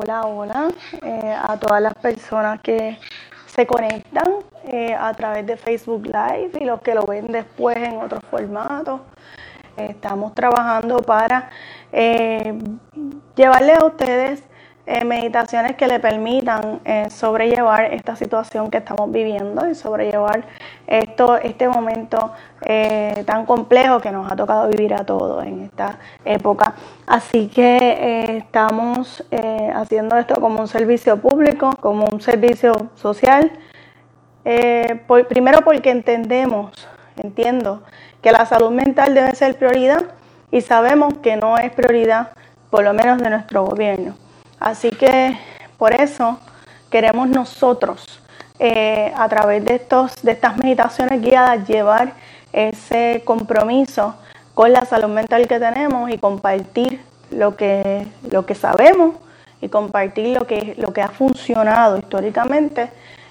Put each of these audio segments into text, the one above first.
hola, hola eh, a todas las personas que se conectan eh, a través de Facebook Live y los que lo ven después en otros formatos. estamos trabajando para eh, llevarles a ustedes eh, meditaciones que le permitan eh, sobrellevar esta situación que estamos viviendo y sobrellevar esto, este momento eh, tan complejo que nos ha tocado vivir a todos en esta época. Así que estamos haciendo esto como un servicio público, como un servicio social. primero porque entendemos, entiendo, que la salud mental debe ser prioridad y sabemos que no es prioridad, por lo menos de nuestro gobierno. Así que por eso queremos nosotros, eh, a través de, estos, de estas meditaciones guiadas, llevar ese compromiso con la salud mental que tenemos y compartir lo que, lo que sabemos y compartir lo que, lo que ha funcionado históricamente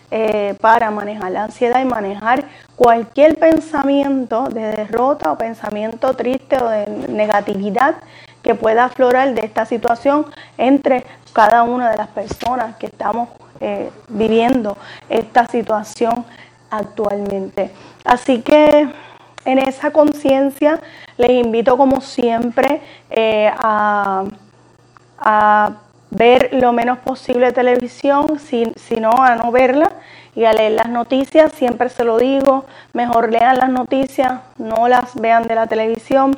eh, para manejar la ansiedad y manejar cualquier pensamiento de derrota o pensamiento triste o de negatividad que pueda aflorar de esta situación entre cada una de las personas que estamos eh, viviendo esta situación actualmente. Así que en esa conciencia les invito como siempre eh, a, ver lo menos posible televisión, si, si no a no verla y a leer las noticias, siempre se lo digo, mejor lean las noticias, no las vean de la televisión,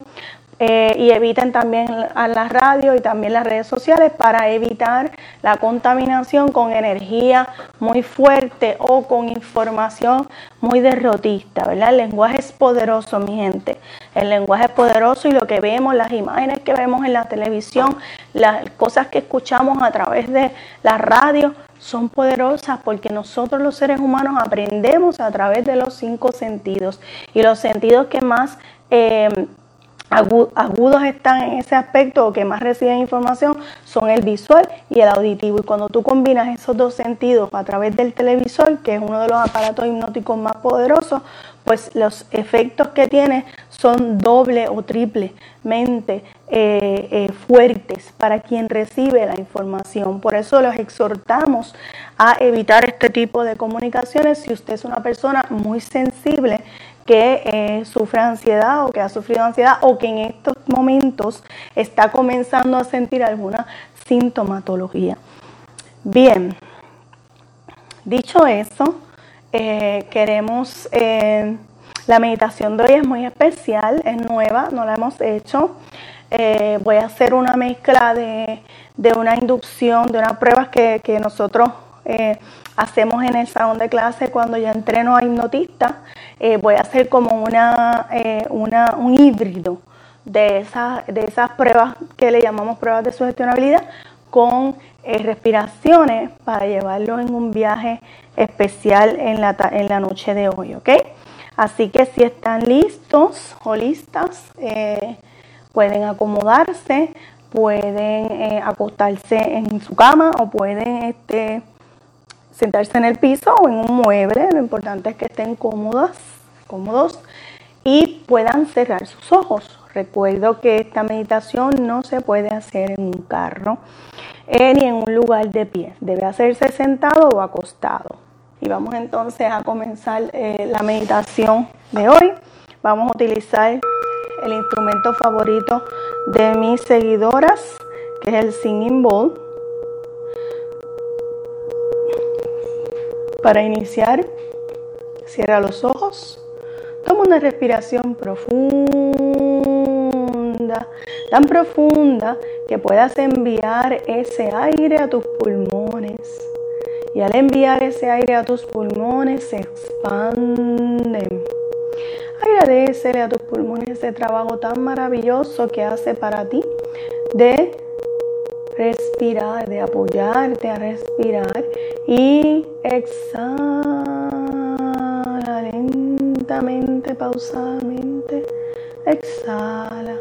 eh, y eviten también a la radio y también las redes sociales para evitar la contaminación con energía muy fuerte o con información muy derrotista, ¿verdad? El lenguaje es poderoso, mi gente. El lenguaje es poderoso y lo que vemos, las imágenes que vemos en la televisión, las cosas que escuchamos a través de la radio, son poderosas porque nosotros los seres humanos aprendemos a través de los cinco sentidos y los sentidos que más eh, agudos están en ese aspecto o que más reciben información son el visual y el auditivo. Y cuando tú combinas esos dos sentidos a través del televisor, que es uno de los aparatos hipnóticos más poderosos, pues los efectos que tiene son doble o triplemente eh, eh, fuertes para quien recibe la información. Por eso los exhortamos a evitar este tipo de comunicaciones si usted es una persona muy sensible que eh, sufre ansiedad o que ha sufrido ansiedad o que en estos momentos está comenzando a sentir alguna sintomatología. Bien, dicho eso, eh, queremos, eh, la meditación de hoy es muy especial, es nueva, no la hemos hecho. voy a hacer una mezcla de, una inducción, de unas pruebas que, que nosotros hacemos en el salón de clase cuando yo entreno a hipnotista. Eh, voy a hacer como eh, una, un híbrido de, esas, de esas pruebas que le llamamos pruebas de sugestionabilidad con eh, respiraciones para llevarlo en un viaje especial en la, en la noche de hoy, ¿ok? Así que si están listos o listas, pueden acomodarse, pueden acostarse en su cama o pueden este, sentarse en el piso o en un mueble. Lo importante es que estén cómodas, cómodos y puedan cerrar sus ojos. Recuerdo que esta meditación no se puede hacer en un carro eh, ni en un lugar de pie. Debe hacerse sentado o acostado. Y vamos entonces a comenzar eh, la meditación de hoy. Vamos a utilizar el instrumento favorito de mis seguidoras, que es el Singing Bowl. Para iniciar, cierra los ojos, toma una respiración profunda, tan profunda que puedas enviar ese aire a tus pulmones. Y al enviar ese aire a tus pulmones se expanden. Agradecele a tus pulmones ese trabajo tan maravilloso que hace para ti de respirar, de apoyarte a respirar y exhala pausadamente. Exhala.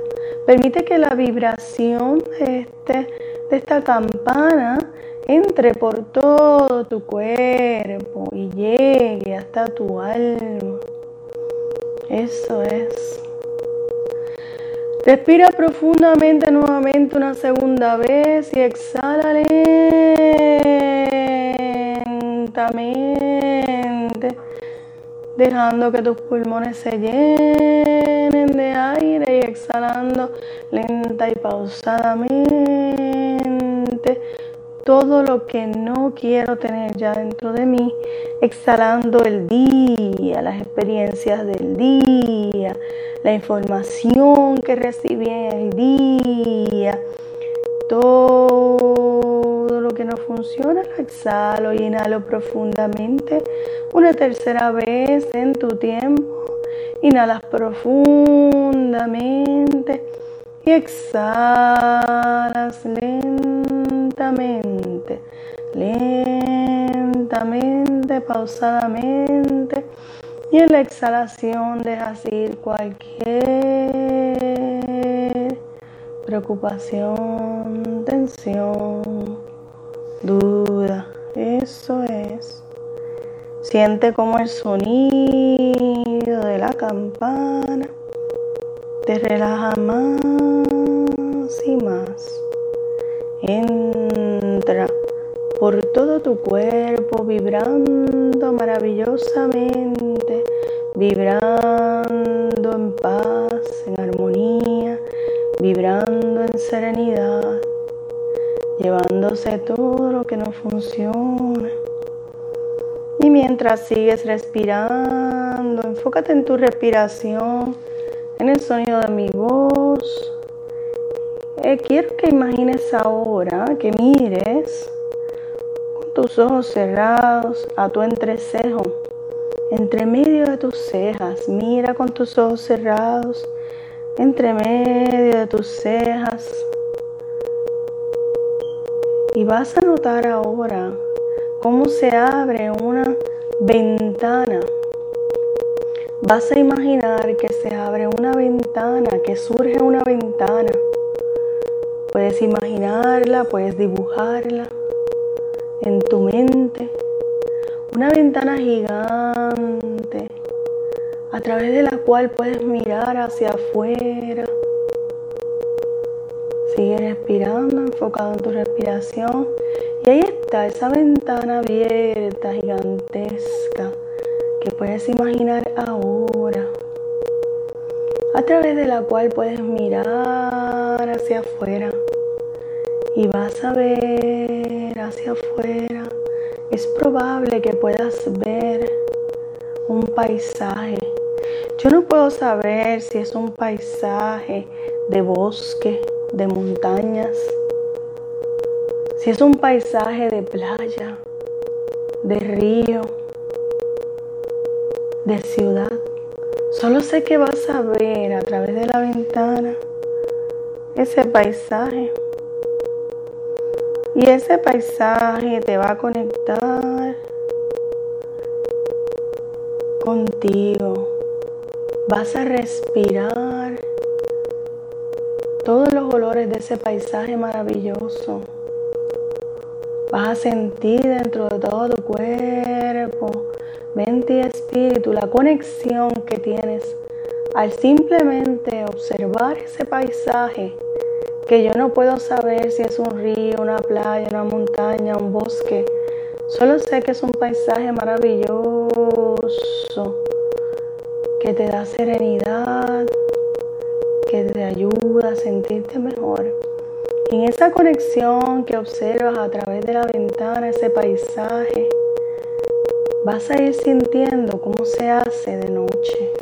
Permite que la vibración este, de esta campana entre por todo tu cuerpo y llegue hasta tu alma. Eso es. Respira profundamente nuevamente una segunda vez y exhala lentamente dejando que tus pulmones se llenen de aire y exhalando lenta y pausadamente todo lo que no quiero tener ya dentro de mí, exhalando el día, las experiencias del día, la información que recibí el día, todo no funciona, lo exhalo y inhalo profundamente una tercera vez en tu tiempo. Inhalas profundamente y exhalas lentamente, lentamente, pausadamente. Y en la exhalación dejas ir cualquier preocupación, tensión, duda. Eso es. Siente como el sonido de la campana te relaja más y más. Entra por todo tu cuerpo vibrando maravillosamente, vibrando en paz, en armonía, vibrando en serenidad, llevándose todo lo que no funciona. Y mientras sigues respirando, enfócate en tu respiración en el sonido de mi voz. Eh, quiero que imagines ahora, que mires con tus ojos cerrados a tu entrecejo, entre medio de tus cejas. Mira con tus ojos cerrados, entre medio de tus cejas. Y vas a notar ahora cómo se abre una ventana vas a imaginar que se abre una ventana, que surge una ventana. Puedes imaginarla, puedes dibujarla en tu mente. Una ventana gigante a través de la cual puedes mirar hacia afuera. Sigue respirando, enfocado en tu respiración. Y ahí está esa ventana abierta, gigantesca que puedes imaginar ahora, a través de la cual puedes mirar hacia afuera y vas a ver hacia afuera. Es probable que puedas ver un paisaje. Yo no puedo saber si es un paisaje de bosque, de montañas, si es un paisaje de playa, de río, de ciudad. Solo sé que vas a ver a través de la ventana ese paisaje. Y ese paisaje te va a conectar contigo. Vas a respirar todos los olores de ese paisaje maravilloso. Vas a sentir dentro de todo tu cuerpo mente y espíritu, la conexión que tienes al simplemente observar ese paisaje que yo no puedo saber si es un río, una playa, una montaña, un bosque. Solo sé que es un paisaje maravilloso que te da serenidad, que te ayuda a sentirte mejor. En esa conexión que observas a través de la ventana, ese paisaje, vas a ir sintiendo cómo se hace de noche.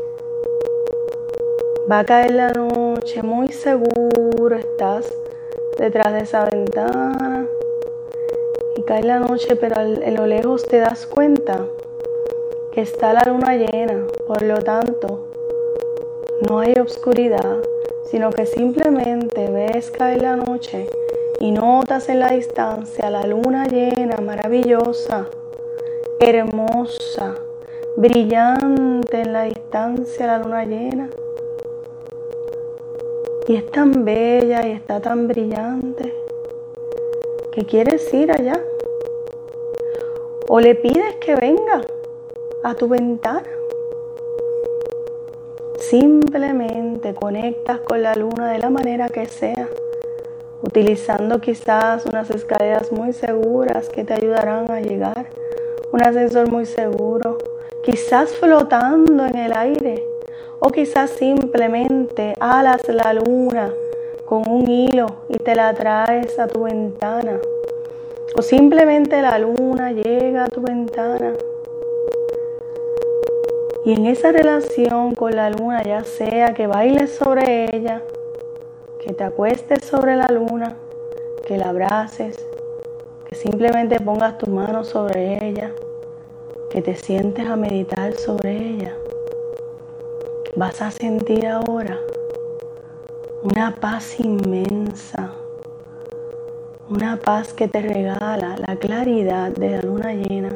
Va a caer la noche, muy seguro estás detrás de esa ventana y cae la noche, pero en lo lejos te das cuenta que está la luna llena, por lo tanto no hay oscuridad, sino que simplemente ves caer la noche y notas en la distancia la luna llena, maravillosa, hermosa, brillante en la distancia la luna llena. Y es tan bella y está tan brillante que quieres ir allá. O le pides que venga a tu ventana. Simplemente conectas con la luna de la manera que sea, utilizando quizás unas escaleras muy seguras que te ayudarán a llegar un ascensor muy seguro, quizás flotando en el aire, o quizás simplemente alas la luna con un hilo y te la traes a tu ventana. O simplemente la luna llega a tu ventana. Y en esa relación con la luna, ya sea que bailes sobre ella, que te acuestes sobre la luna, que la abraces, que simplemente pongas tu mano sobre ella, que te sientes a meditar sobre ella, vas a sentir ahora una paz inmensa, una paz que te regala la claridad de la luna llena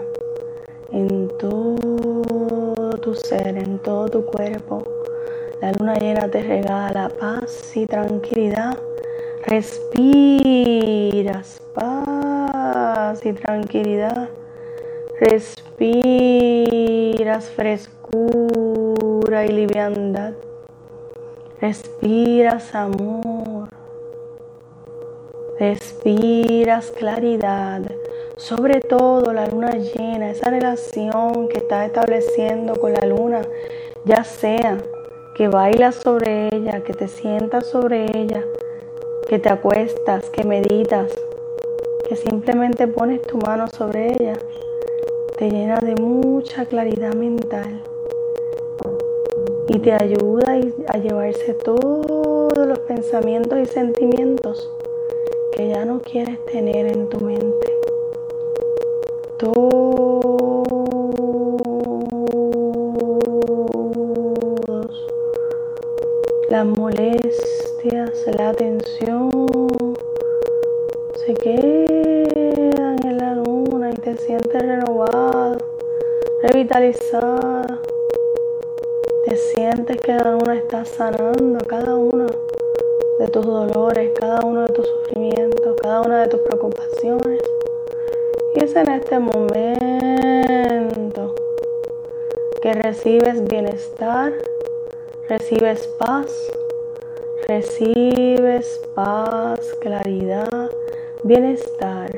en todo tu ser, en todo tu cuerpo. La luna llena te regala paz y tranquilidad. Respiras paz y tranquilidad. Respiras frescura y liviandad. Respiras amor. Respiras claridad. Sobre todo la luna llena, esa relación que estás estableciendo con la luna, ya sea que bailas sobre ella, que te sientas sobre ella, que te acuestas, que meditas, que simplemente pones tu mano sobre ella, te llena de mucha claridad mental y te ayuda a llevarse todos los pensamientos y sentimientos que ya no quieres tener en tu mente. Todos las molestias, la tensión se quedan en la luna y te sientes renovado, revitalizada sientes que cada una está sanando cada uno de tus dolores, cada uno de tus sufrimientos, cada una de tus preocupaciones. Y es en este momento. Que recibes bienestar, recibes paz, recibes paz, claridad, bienestar,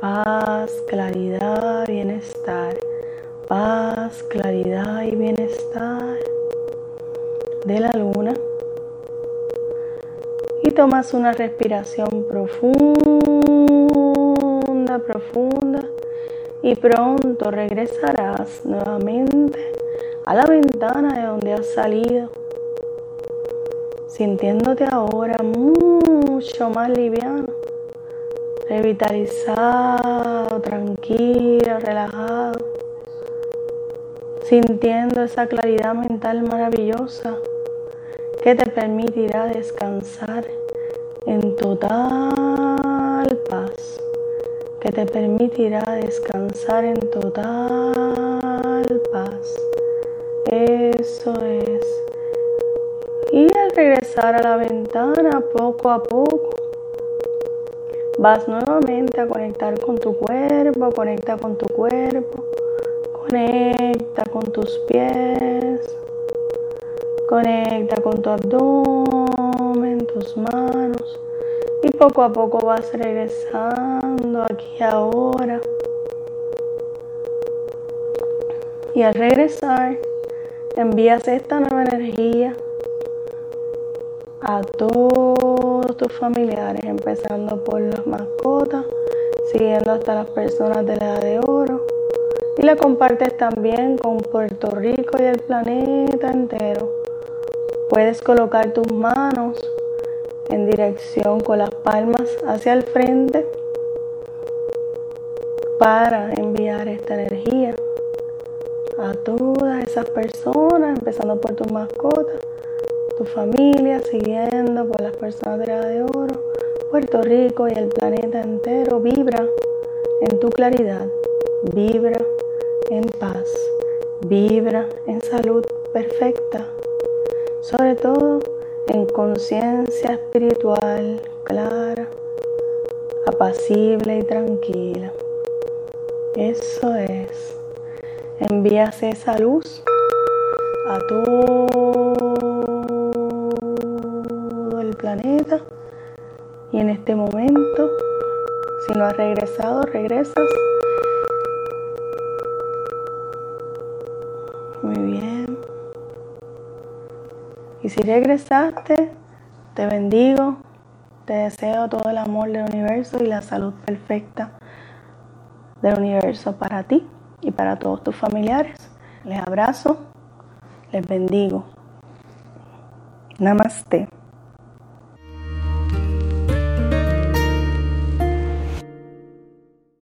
paz, claridad, bienestar, paz, claridad y bienestar de la luna. Y tomas una respiración profunda, profunda y pronto regresarás nuevamente a la ventana de donde has salido, sintiéndote ahora mucho más liviano, revitalizado, tranquilo, relajado, sintiendo esa claridad mental maravillosa que te permitirá descansar en total paz, que te permitirá descansar en total paz. Eso es. Y al regresar a la ventana poco a poco, vas nuevamente a conectar con tu cuerpo, conecta con tu cuerpo, conecta con tus pies Conecta con tu abdomen, tus manos y poco a poco vas regresando aquí ahora. Y al regresar, envías esta nueva energía a todos tus familiares, empezando por las mascotas, siguiendo hasta las personas de la edad de oro. Y la compartes también con Puerto Rico y el planeta entero Puedes colocar tus manos en dirección con las palmas hacia el frente para enviar esta energía a todas esas personas, empezando por tus mascotas, tu familia, siguiendo por las personas de la de oro, Puerto Rico y el planeta entero. Vibra en tu claridad, vibra en paz, vibra en salud perfecta sobre todo conciencia espiritual clara, apacible y tranquila. Eso es. Envías esa luz a todo el planeta y en este momento, si no has regresado, regresas Muy bien. Y si regresaste, te bendigo, te deseo todo el amor del universo y la salud perfecta del universo para ti y para todos tus familiares. Les abrazo, les bendigo. Namaste.